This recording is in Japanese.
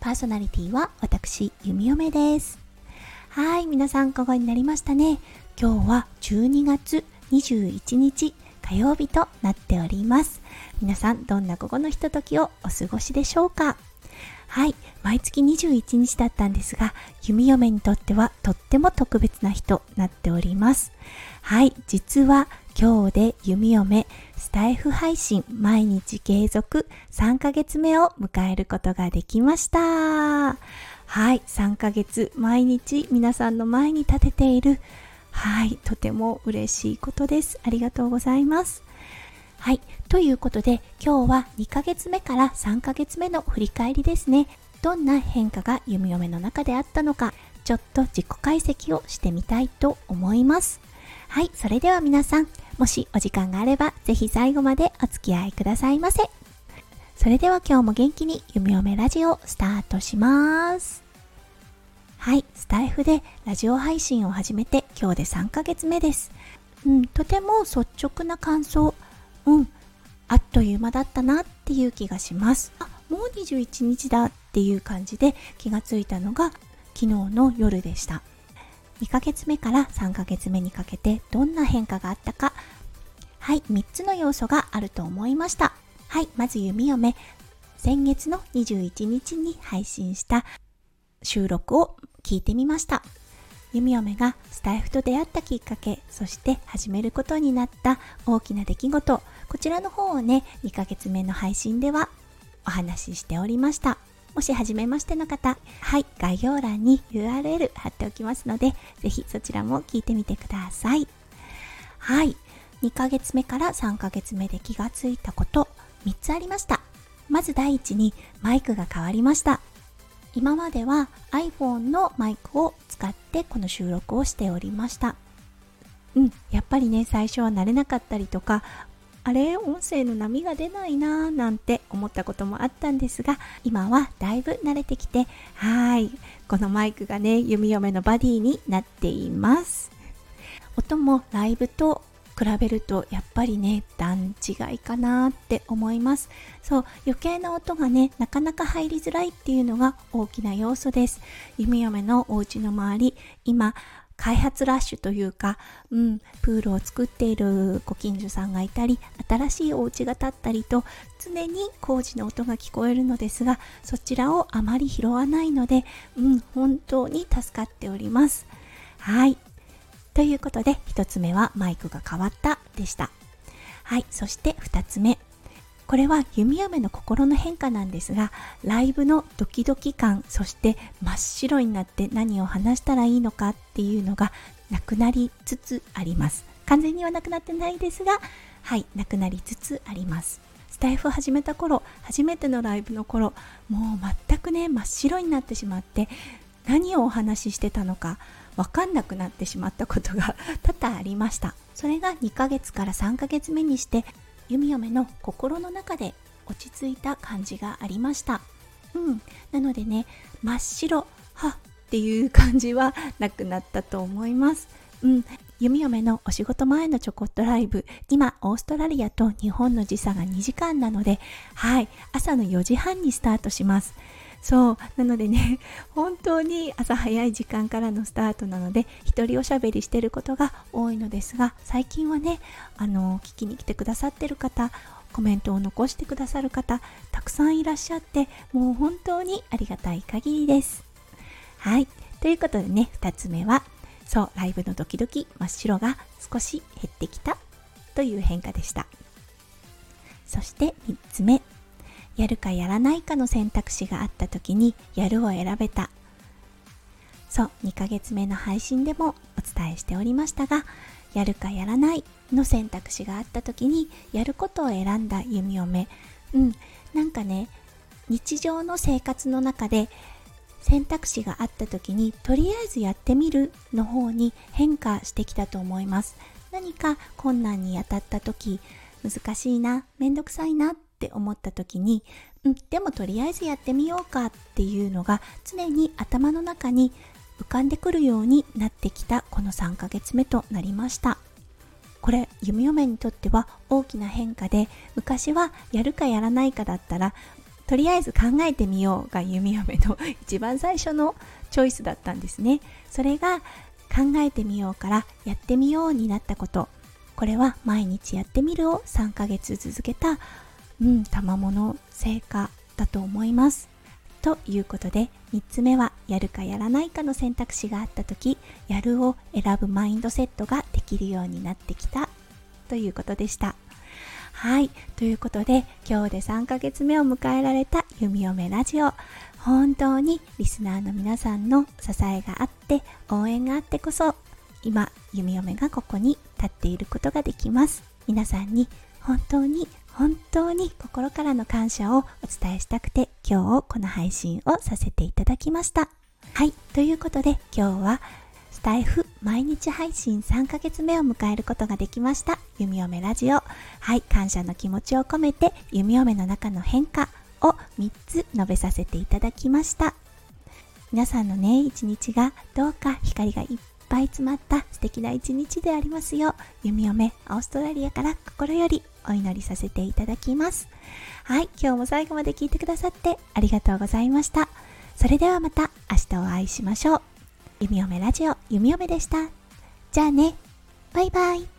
パーソナリティは私弓嫁です。はい皆さん午後になりましたね。今日は12月21日火曜日となっております。皆さんどんな午後のひとときをお過ごしでしょうか？はい毎月21日だったんですが弓嫁にとってはとっても特別な日となっております。はい実は今日で弓嫁スタイフ配信毎日継続3ヶ月目を迎えることができましたはい3ヶ月毎日皆さんの前に立てているはいとても嬉しいことですありがとうございますはい。ということで、今日は2ヶ月目から3ヶ月目の振り返りですね。どんな変化が弓嫁の中であったのか、ちょっと自己解析をしてみたいと思います。はい。それでは皆さん、もしお時間があれば、ぜひ最後までお付き合いくださいませ。それでは今日も元気に弓嫁ラジオスタートします。はい。スタイフでラジオ配信を始めて今日で3ヶ月目です。うん、とても率直な感想、うん、あっという間だったなっていう気がします。あ、もう21日だっていう感じで気がついたのが昨日の夜でした。2ヶ月目から3ヶ月目にかけてどんな変化があったか、はい、3つの要素があると思いました。はい、まず弓嫁、先月の21日に配信した収録を聞いてみました。弓嫁がスタイフと出会ったきっかけ、そして始めることになった大きな出来事、こちらの方をね、2ヶ月目の配信ではお話ししておりました。もし初めましての方、はい、概要欄に URL 貼っておきますので、ぜひそちらも聞いてみてください。はい、2ヶ月目から3ヶ月目で気がついたこと、3つありました。まず第一にマイクが変わりました。今までは iPhone のマイクを使ってこの収録をしておりましたうんやっぱりね最初は慣れなかったりとかあれ音声の波が出ないなーなんて思ったこともあったんですが今はだいぶ慣れてきてはいこのマイクがね弓嫁のバディになっています。音もライブと比べるとやっぱりね段違いかなって思います。そう余計な音がねなかなか入りづらいっていうのが大きな要素です。弓嫁のお家の周り今開発ラッシュというか、うん、プールを作っているご近所さんがいたり新しいお家が建ったりと常に工事の音が聞こえるのですがそちらをあまり拾わないので、うん、本当に助かっております。はい。ということで1つ目はマイクが変わったでした。はい。そして2つ目。これは弓嫁の心の変化なんですがライブのドキドキ感そして真っ白になって何を話したらいいのかっていうのがなくなりつつあります。完全にはなくなってないですがはいなくなりつつあります。スタイフ始めた頃初めてのライブの頃もう全くね真っ白になってしまって何をお話ししてたのか分かんなくなってしまったことが多々ありました。それが2ヶ月から3ヶ月目にして弓嫁の心の中で落ち着いた感じがありました。うん。なのでね真っ白はっていう感じはなくなったと思います。うん。弓嫁のお仕事前のちょこっとライブ。今オーストラリアと日本の時差が2時間なのではい。朝の4時半にスタートします。そう。なのでね 本当に朝早い時間からのスタートなので一人おしゃべりしてることが多いのですが最近はねあの聞きに来てくださってる方コメントを残してくださる方たくさんいらっしゃってもう本当にありがたい限りです。はい。ということでね2つ目はそうライブのドキドキ真っ白が少し減ってきたという変化でした。そして3つ目。やるかやらないかの選択肢があった時にやるを選べた。そう2ヶ月目の配信でもお伝えしておりましたがやるかやらないの選択肢があった時にやることを選んだ弓嫁うんなんかね日常の生活の中で選択肢があった時にとりあえずやってみるの方に変化してきたと思います。何か困難に当たった時難しいなめんどくさいなって思った時に、うん、でもとりあえずやってみようかっていうのが常に頭の中に浮かんでくるようになってきたこの3ヶ月目となりました。これ弓嫁にとっては大きな変化で昔はやるかやらないかだったらとりあえず考えてみようが弓嫁の 一番最初のチョイスだったんですね。それが考えてみようからやってみようになったこと。これは毎日やってみるを3ヶ月続けたうん賜物成果だと思います。ということで3つ目はやるかやらないかの選択肢があった時やるを選ぶマインドセットができるようになってきた。ということでした。はい。ということで今日で3ヶ月目を迎えられた弓嫁ラジオ。本当にリスナーの皆さんの支えがあって応援があってこそ今弓嫁がここに立っていることができます。皆さんに本当に本当に心からの感謝をお伝えしたくて今日この配信をさせていただきました。はい。ということで今日はスタイフ毎日配信3ヶ月目を迎えることができました。弓嫁ラジオ。はい。感謝の気持ちを込めて弓嫁の中の変化を3つ述べさせていただきました。皆さんのね一日がどうか光がいっぱい詰まった素敵な一日でありますよう弓嫁オーストラリアから心よりお祈りさせていただきます。はい今日も最後まで聞いてくださってありがとうございました。それではまた明日お会いしましょう。弓嫁ラジオ弓嫁でした。じゃあね。バイバイ。